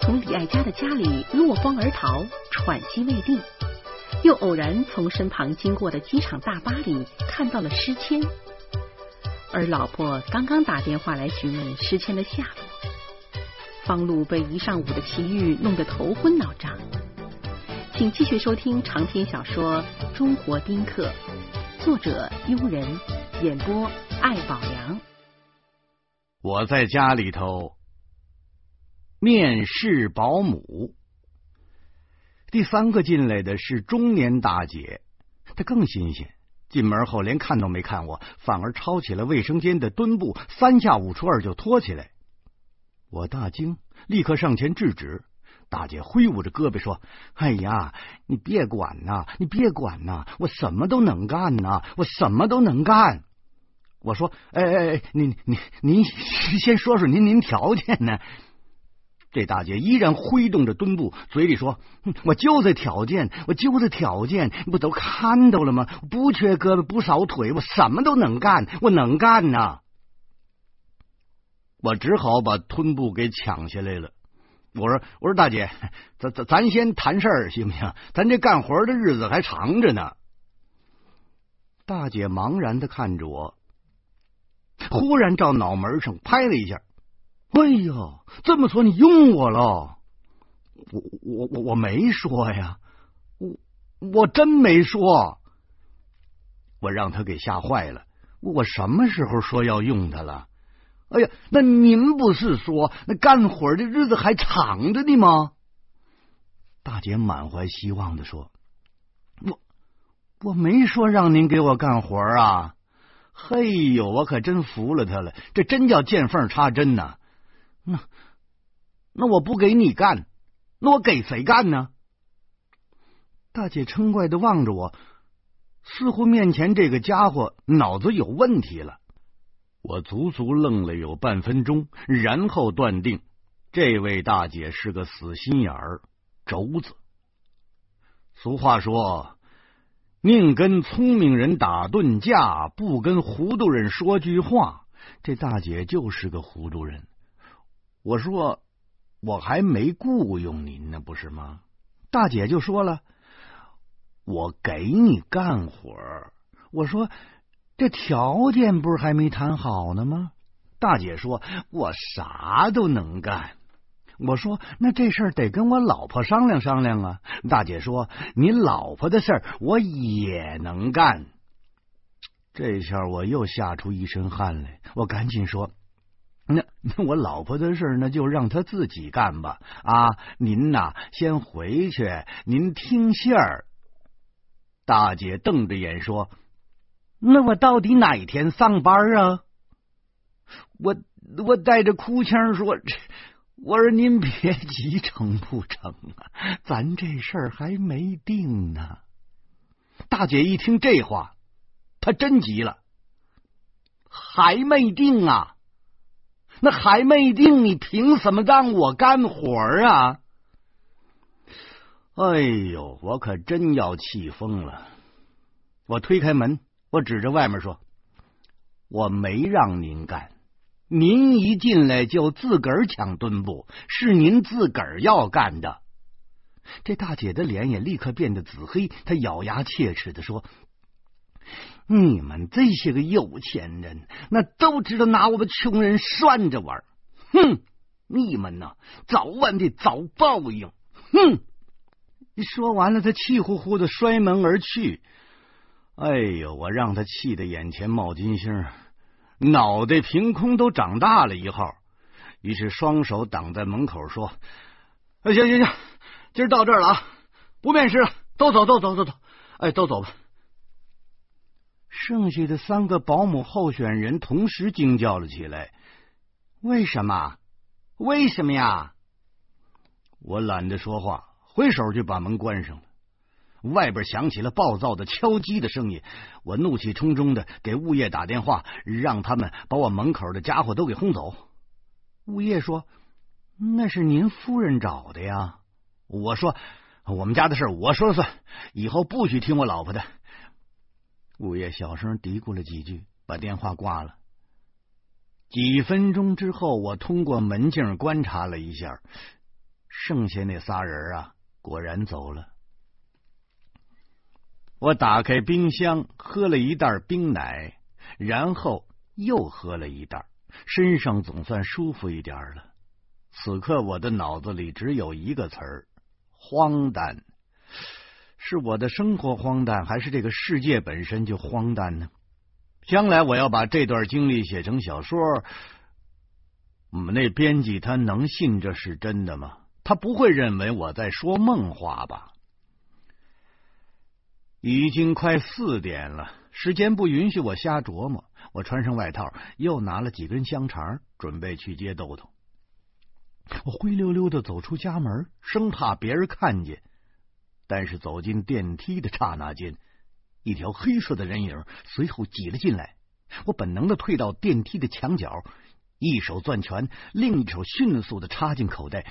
从李爱家的家里落荒而逃，喘息未定，又偶然从身旁经过的机场大巴里看到了诗谦，而老婆刚刚打电话来询问诗谦的下落。方路被一上午的奇遇弄得头昏脑胀，请继续收听长篇小说《中国丁克》，作者悠人，演播艾宝良。我在家里头面试保姆，第三个进来的是中年大姐，她更新鲜。进门后连看都没看我，反而抄起了卫生间的墩布，三下五除二就拖起来。我大惊，立刻上前制止。大姐挥舞着胳膊说：“哎呀，你别管呐，你别管呐，我什么都能干呐，我什么都能干。”我说：“哎哎哎，您您您先说说您您条件呢？”这大姐依然挥动着墩布，嘴里说：“我就这条件，我就这条件，不都看到了吗？不缺胳膊不少腿，我什么都能干，我能干呐。”我只好把墩布给抢下来了。我说：“我说大姐，咱咱咱先谈事儿行不行？咱这干活的日子还长着呢。”大姐茫然的看着我，忽然照脑门上拍了一下：“哎呀，这么说你用我了？我我我我没说呀，我我真没说。我让他给吓坏了。我什么时候说要用他了？”哎呀，那您不是说那干活的日子还长着呢吗？大姐满怀希望的说：“我我没说让您给我干活啊！嘿呦，我可真服了他了，这真叫见缝插针呐！那那我不给你干，那我给谁干呢？”大姐嗔怪的望着我，似乎面前这个家伙脑子有问题了。我足足愣了有半分钟，然后断定这位大姐是个死心眼儿轴子。俗话说：“宁跟聪明人打顿架，不跟糊涂人说句话。”这大姐就是个糊涂人。我说：“我还没雇佣您呢，不是吗？”大姐就说了：“我给你干活。”我说。这条件不是还没谈好呢吗？大姐说：“我啥都能干。”我说：“那这事儿得跟我老婆商量商量啊。”大姐说：“你老婆的事儿我也能干。”这下我又吓出一身汗来。我赶紧说：“那 那我老婆的事儿，那就让她自己干吧。啊，您呐，先回去，您听信儿。”大姐瞪着眼说。那我到底哪天上班啊？我我带着哭腔说：“我说您别急，成不成啊？咱这事儿还没定呢。”大姐一听这话，她真急了，还没定啊？那还没定，你凭什么让我干活啊？哎呦，我可真要气疯了！我推开门。我指着外面说：“我没让您干，您一进来就自个儿抢墩布，是您自个儿要干的。”这大姐的脸也立刻变得紫黑，她咬牙切齿的说：“你们这些个有钱人，那都知道拿我们穷人涮着玩哼，你们呐，早晚得遭报应！哼！”说完了，他气呼呼的摔门而去。哎呦！我让他气得眼前冒金星，脑袋凭空都长大了一号。于是双手挡在门口说：“行行行，今儿到这儿了啊，不面试了，都走，都走，都走，哎，都走吧。”剩下的三个保姆候选人同时惊叫了起来：“为什么？为什么呀？”我懒得说话，挥手就把门关上了。外边响起了暴躁的敲击的声音，我怒气冲冲的给物业打电话，让他们把我门口的家伙都给轰走。物业说：“那是您夫人找的呀。”我说：“我们家的事我说了算，以后不许听我老婆的。”物业小声嘀咕了几句，把电话挂了。几分钟之后，我通过门镜观察了一下，剩下那仨人啊，果然走了。我打开冰箱，喝了一袋冰奶，然后又喝了一袋，身上总算舒服一点了。此刻我的脑子里只有一个词儿：荒诞。是我的生活荒诞，还是这个世界本身就荒诞呢？将来我要把这段经历写成小说，我们那编辑他能信这是真的吗？他不会认为我在说梦话吧？已经快四点了，时间不允许我瞎琢磨。我穿上外套，又拿了几根香肠，准备去接豆豆。我灰溜溜的走出家门，生怕别人看见。但是走进电梯的刹那间，一条黑色的人影随后挤了进来。我本能的退到电梯的墙角，一手攥拳，另一手迅速的插进口袋，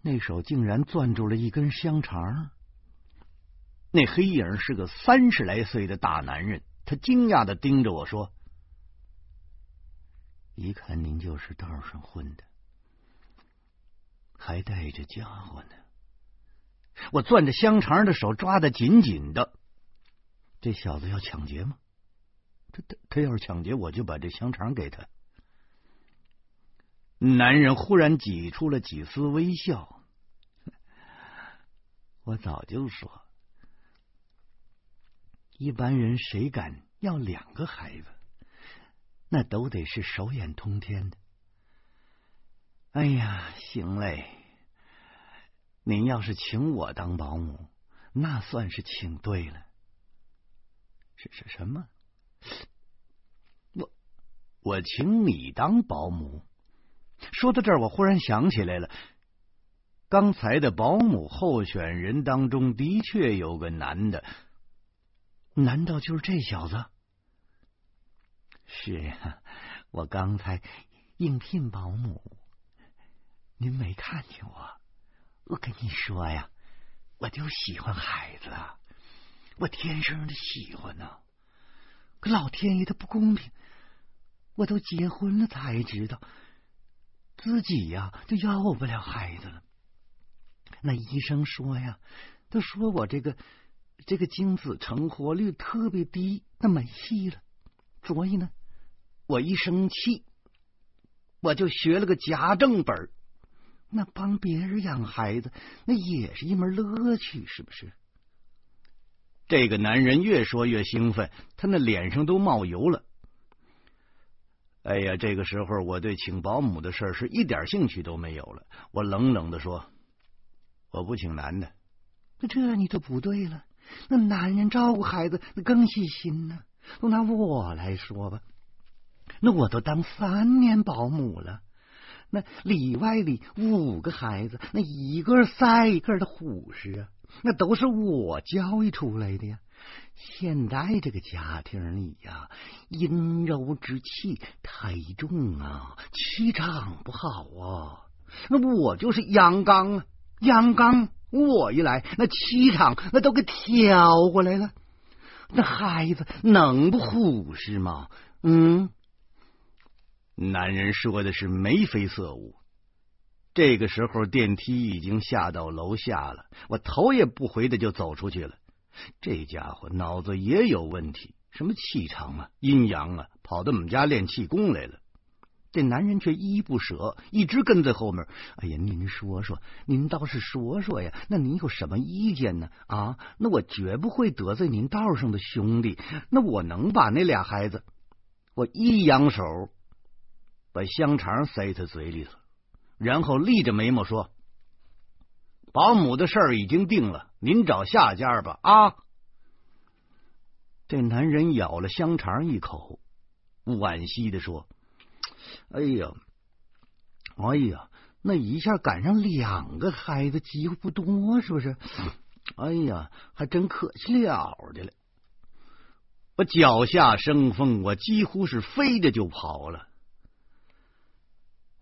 那手竟然攥住了一根香肠。那黑影是个三十来岁的大男人，他惊讶的盯着我说：“一看您就是道上混的，还带着家伙呢。”我攥着香肠的手抓的紧紧的。这小子要抢劫吗？他他他要是抢劫，我就把这香肠给他。男人忽然挤出了几丝微笑。我早就说。一般人谁敢要两个孩子？那都得是手眼通天的。哎呀，行嘞！您要是请我当保姆，那算是请对了。是是什么？我我请你当保姆？说到这儿，我忽然想起来了，刚才的保姆候选人当中的确有个男的。难道就是这小子？是呀，我刚才应聘保姆，您没看见我。我跟你说呀，我就喜欢孩子，啊我天生的喜欢呢。可老天爷他不公平，我都结婚了才知道，自己呀就要不了孩子了。那医生说呀，都说我这个。这个精子成活率特别低，那没戏了。所以呢，我一生气，我就学了个家政本儿那帮别人养孩子，那也是一门乐趣，是不是？这个男人越说越兴奋，他那脸上都冒油了。哎呀，这个时候我对请保姆的事是一点兴趣都没有了。我冷冷的说：“我不请男的。”那这你就不对了。那男人照顾孩子那更细心呢。都拿我来说吧，那我都当三年保姆了，那里外里五个孩子，那一个赛一个的虎实啊，那都是我教育出来的呀。现在这个家庭里呀，阴柔之气太重啊，气场不好啊。那我就是阳刚啊，阳刚。我一来，那气场那都给挑过来了。那孩子能不虎视吗？嗯，男人说的是眉飞色舞。这个时候，电梯已经下到楼下了，我头也不回的就走出去了。这家伙脑子也有问题，什么气场啊、阴阳啊，跑到我们家练气功来了。这男人却依依不舍，一直跟在后面。哎呀，您说说，您倒是说说呀？那您有什么意见呢？啊，那我绝不会得罪您道上的兄弟。那我能把那俩孩子？我一扬手，把香肠塞他嘴里头，然后立着眉毛说：“保姆的事儿已经定了，您找下家吧。”啊！这男人咬了香肠一口，惋惜的说。哎呀，哎呀，那一下赶上两个孩子，机会不多，是不是？哎呀，还真可惜了的了。我脚下生风，我几乎是飞着就跑了。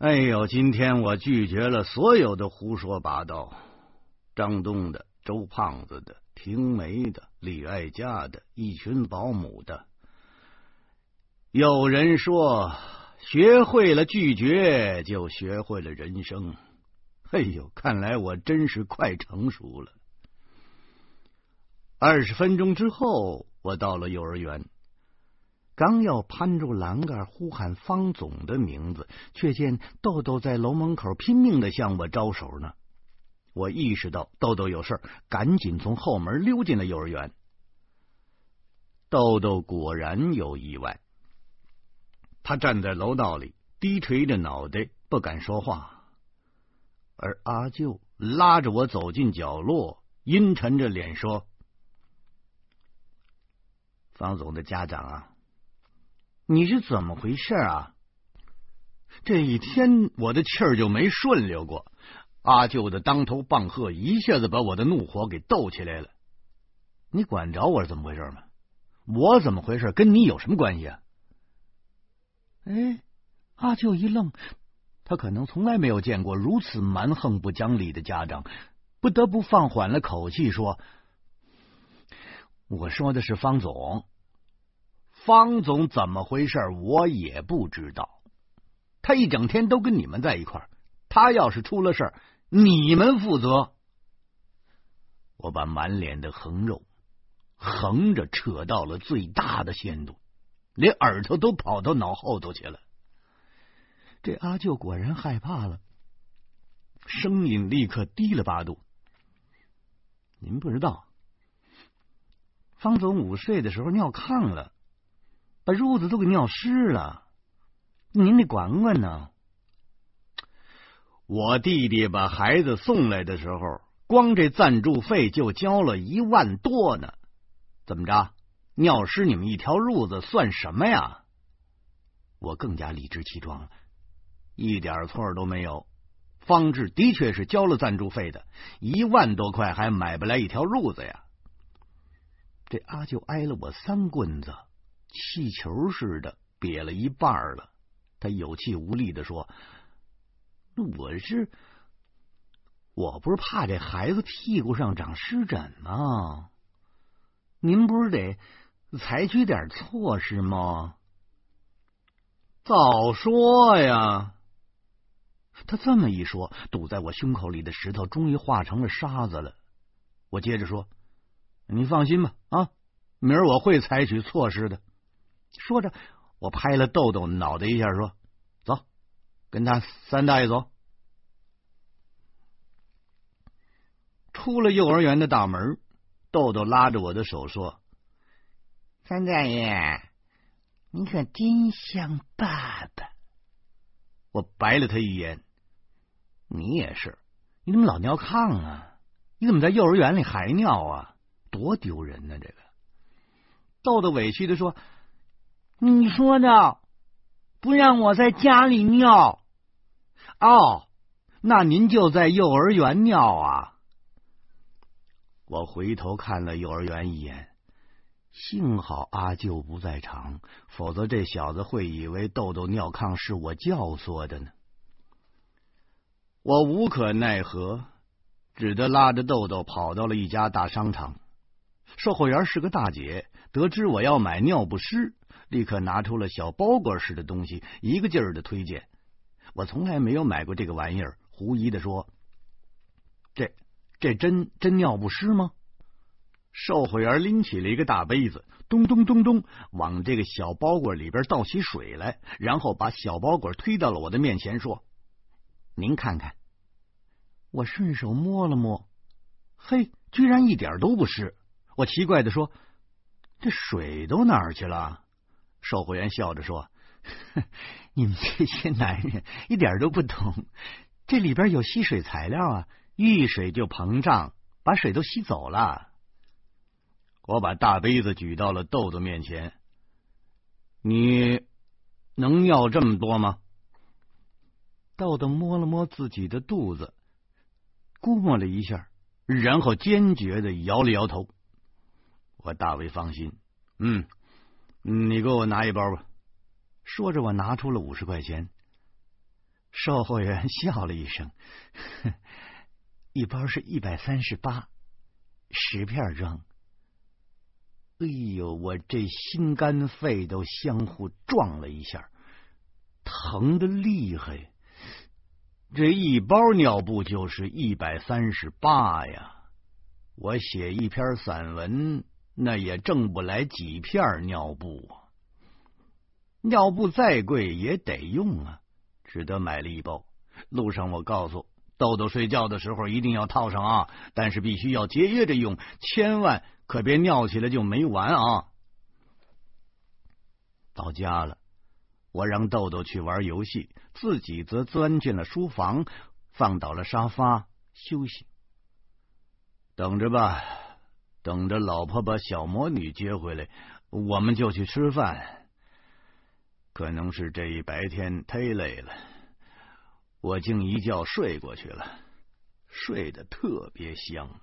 哎呦，今天我拒绝了所有的胡说八道，张东的、周胖子的、婷梅的、李爱家的，一群保姆的。有人说。学会了拒绝，就学会了人生。哎呦，看来我真是快成熟了。二十分钟之后，我到了幼儿园，刚要攀住栏杆呼喊方总的名字，却见豆豆在楼门口拼命的向我招手呢。我意识到豆豆有事，赶紧从后门溜进了幼儿园。豆豆果然有意外，他站在楼道里，低垂着脑袋，不敢说话。而阿舅拉着我走进角落，阴沉着脸说：“方总的家长啊，你是怎么回事啊？”这一天我的气儿就没顺溜过。阿舅的当头棒喝一下子把我的怒火给逗起来了。你管着我是怎么回事吗？我怎么回事跟你有什么关系啊？哎，阿舅一愣。他可能从来没有见过如此蛮横不讲理的家长，不得不放缓了口气说：“我说的是方总，方总怎么回事？我也不知道。他一整天都跟你们在一块儿，他要是出了事儿，你们负责。”我把满脸的横肉横着扯到了最大的限度，连耳朵都跑到脑后头去了。这阿舅果然害怕了，声音立刻低了八度。您不知道，方总午睡的时候尿炕了，把褥子都给尿湿了，您得管管呢。我弟弟把孩子送来的时候，光这赞助费就交了一万多呢。怎么着，尿湿你们一条褥子算什么呀？我更加理直气壮了。一点错都没有，方志的确是交了赞助费的，一万多块还买不来一条褥子呀！这阿舅挨了我三棍子，气球似的瘪了一半了。他有气无力的说：“我是，我不是怕这孩子屁股上长湿疹吗？您不是得采取点措施吗？早说呀！”他这么一说，堵在我胸口里的石头终于化成了沙子了。我接着说：“你放心吧，啊，明儿我会采取措施的。”说着，我拍了豆豆脑袋一下，说：“走，跟他三大爷走。”出了幼儿园的大门，豆豆拉着我的手说：“三大爷，你可真像爸爸。”我白了他一眼。你也是，你怎么老尿炕啊？你怎么在幼儿园里还尿啊？多丢人呢！这个豆豆委屈的说：“你说的不让我在家里尿哦，那您就在幼儿园尿啊？”我回头看了幼儿园一眼，幸好阿舅不在场，否则这小子会以为豆豆尿炕是我教唆的呢。我无可奈何，只得拉着豆豆跑到了一家大商场。售货员是个大姐，得知我要买尿不湿，立刻拿出了小包裹似的东西，一个劲儿的推荐。我从来没有买过这个玩意儿，狐疑的说：“这这真真尿不湿吗？”售货员拎起了一个大杯子，咚咚咚咚往这个小包裹里边倒起水来，然后把小包裹推到了我的面前，说。您看看，我顺手摸了摸，嘿，居然一点都不湿。我奇怪的说：“这水都哪儿去了？”售货员笑着说：“你们这些男人一点都不懂，这里边有吸水材料啊，遇水就膨胀，把水都吸走了。”我把大杯子举到了豆豆面前，你能要这么多吗？豆豆摸了摸自己的肚子，估摸了一下，然后坚决的摇了摇头。我大为放心，嗯，你给我拿一包吧。说着，我拿出了五十块钱。售货员笑了一声，一包是一百三十八，十片装。哎呦，我这心肝肺都相互撞了一下，疼的厉害。这一包尿布就是一百三十八呀！我写一篇散文，那也挣不来几片尿布啊！尿布再贵也得用啊，只得买了一包。路上我告诉豆豆，睡觉的时候一定要套上啊，但是必须要节约着用，千万可别尿起来就没完啊！到家了。我让豆豆去玩游戏，自己则钻进了书房，放倒了沙发休息。等着吧，等着老婆把小魔女接回来，我们就去吃饭。可能是这一白天忒累了，我竟一觉睡过去了，睡得特别香。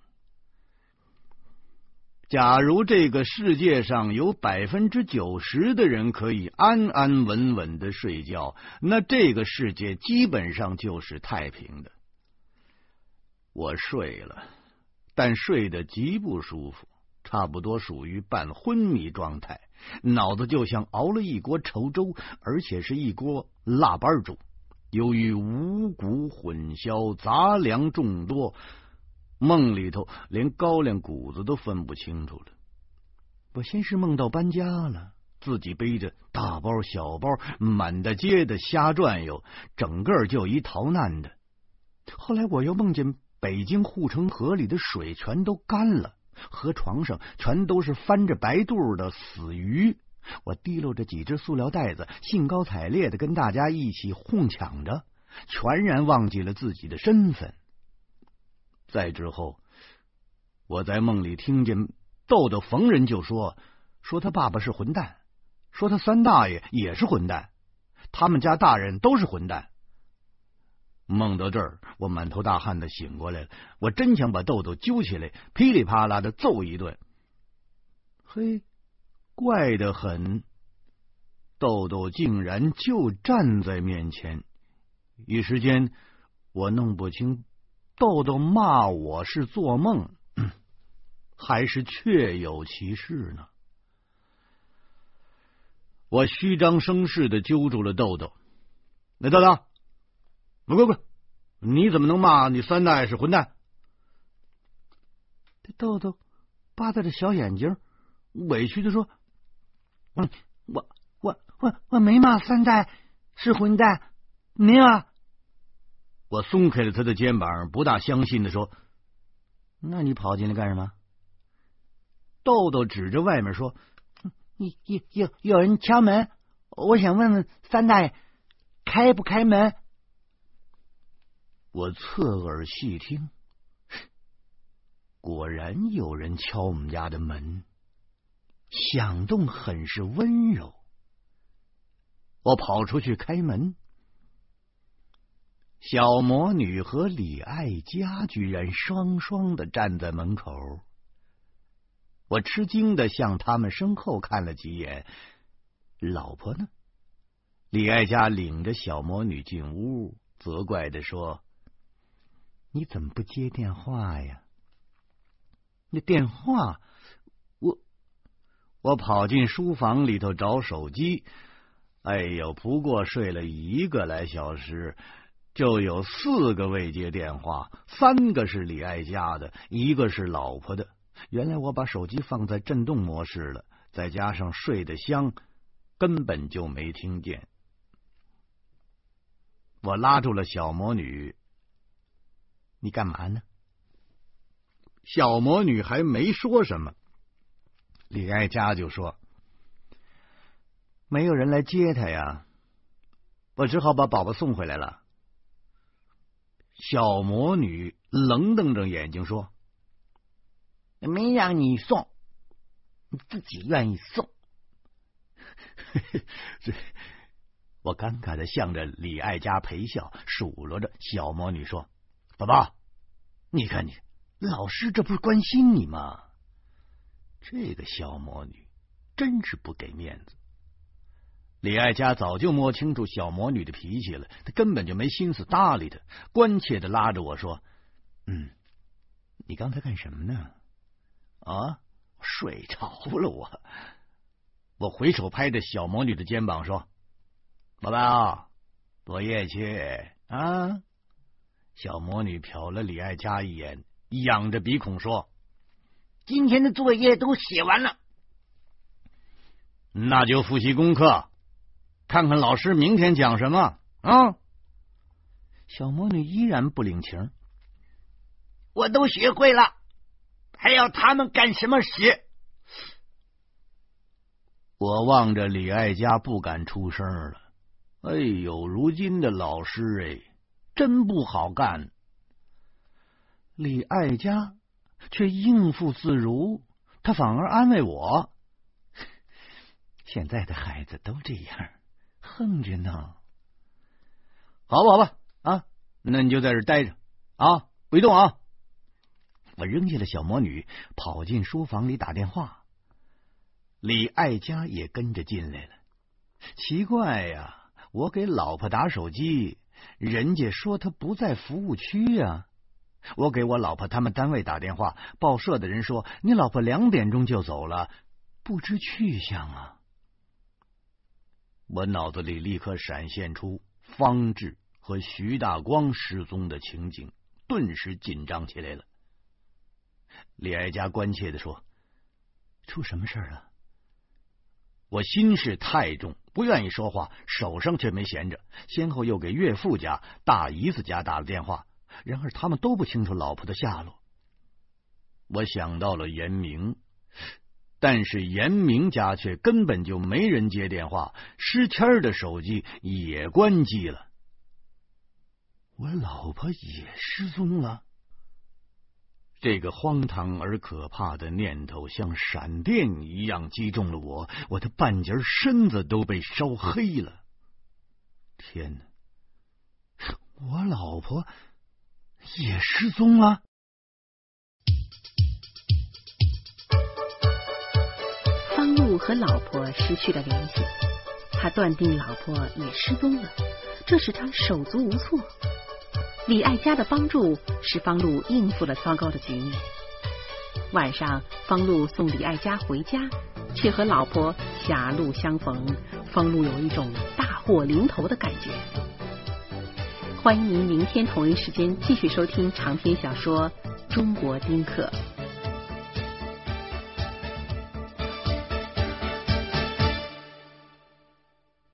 假如这个世界上有百分之九十的人可以安安稳稳的睡觉，那这个世界基本上就是太平的。我睡了，但睡得极不舒服，差不多属于半昏迷状态，脑子就像熬了一锅稠粥，而且是一锅腊八粥。由于五谷混淆，杂粮众多。梦里头连高粱谷子都分不清楚了。我先是梦到搬家了，自己背着大包小包满大街的瞎转悠，整个就一逃难的。后来我又梦见北京护城河里的水全都干了，河床上全都是翻着白肚的死鱼。我提溜着几只塑料袋子，兴高采烈的跟大家一起哄抢着，全然忘记了自己的身份。再之后，我在梦里听见豆豆逢人就说：“说他爸爸是混蛋，说他三大爷也是混蛋，他们家大人都是混蛋。”梦到这儿，我满头大汗的醒过来了。我真想把豆豆揪起来，噼里啪啦的揍一顿。嘿，怪得很，豆豆竟然就站在面前，一时间我弄不清。豆豆骂我是做梦，还是确有其事呢？我虚张声势的揪住了豆豆。那豆豆，快快快！你怎么能骂你三大爷是混蛋？这豆豆扒拉着小眼睛，委屈的说：“我我我我我没骂三大爷是混蛋，没有。”我松开了他的肩膀，不大相信的说：“那你跑进来干什么？”豆豆指着外面说：“有有有有人敲门，我想问问三大爷开不开门。”我侧耳细听，果然有人敲我们家的门，响动很是温柔。我跑出去开门。小魔女和李爱佳居然双双的站在门口，我吃惊的向他们身后看了几眼。老婆呢？李爱佳领着小魔女进屋，责怪的说：“你怎么不接电话呀？”那电话，我我跑进书房里头找手机。哎呦，不过睡了一个来小时。就有四个未接电话，三个是李爱家的，一个是老婆的。原来我把手机放在震动模式了，再加上睡得香，根本就没听见。我拉住了小魔女：“你干嘛呢？”小魔女还没说什么，李爱佳就说：“没有人来接她呀，我只好把宝宝送回来了。”小魔女冷瞪着眼睛说：“没让你送，你自己愿意送。”我尴尬的向着李爱佳陪笑，数落着小魔女说：“宝宝，你看你老师这不是关心你吗？这个小魔女真是不给面子。”李爱佳早就摸清楚小魔女的脾气了，他根本就没心思搭理她，关切的拉着我说：“嗯，你刚才干什么呢？啊，睡着了我。”我回手拍着小魔女的肩膀说：“宝宝，作业去啊，小魔女瞟了李爱佳一眼，仰着鼻孔说：“今天的作业都写完了，那就复习功课，看看老师明天讲什么啊？”小魔女依然不领情。我都学会了，还要他们干什么事？我望着李爱佳，不敢出声了。哎呦，如今的老师哎，真不好干。李爱佳却应付自如，他反而安慰我：“现在的孩子都这样，横着呢。好吧，好吧，啊，那你就在这待着啊，别动啊。”我扔下了小魔女，跑进书房里打电话。李爱佳也跟着进来了。奇怪呀！我给老婆打手机，人家说他不在服务区呀。我给我老婆他们单位打电话，报社的人说你老婆两点钟就走了，不知去向啊。我脑子里立刻闪现出方志和徐大光失踪的情景，顿时紧张起来了。李爱佳关切的说：“出什么事了？”我心事太重，不愿意说话，手上却没闲着，先后又给岳父家、大姨子家打了电话，然而他们都不清楚老婆的下落。我想到了严明，但是严明家却根本就没人接电话，诗谦的手机也关机了。我老婆也失踪了。这个荒唐而可怕的念头像闪电一样击中了我，我的半截身子都被烧黑了。天哪！我老婆也失踪了。方路和老婆失去了联系，他断定老婆也失踪了，这使他手足无措。李爱家的帮助使方路应付了糟糕的局面。晚上，方路送李爱家回家，却和老婆狭路相逢。方路有一种大祸临头的感觉。欢迎您明天同一时间继续收听长篇小说《中国丁克》。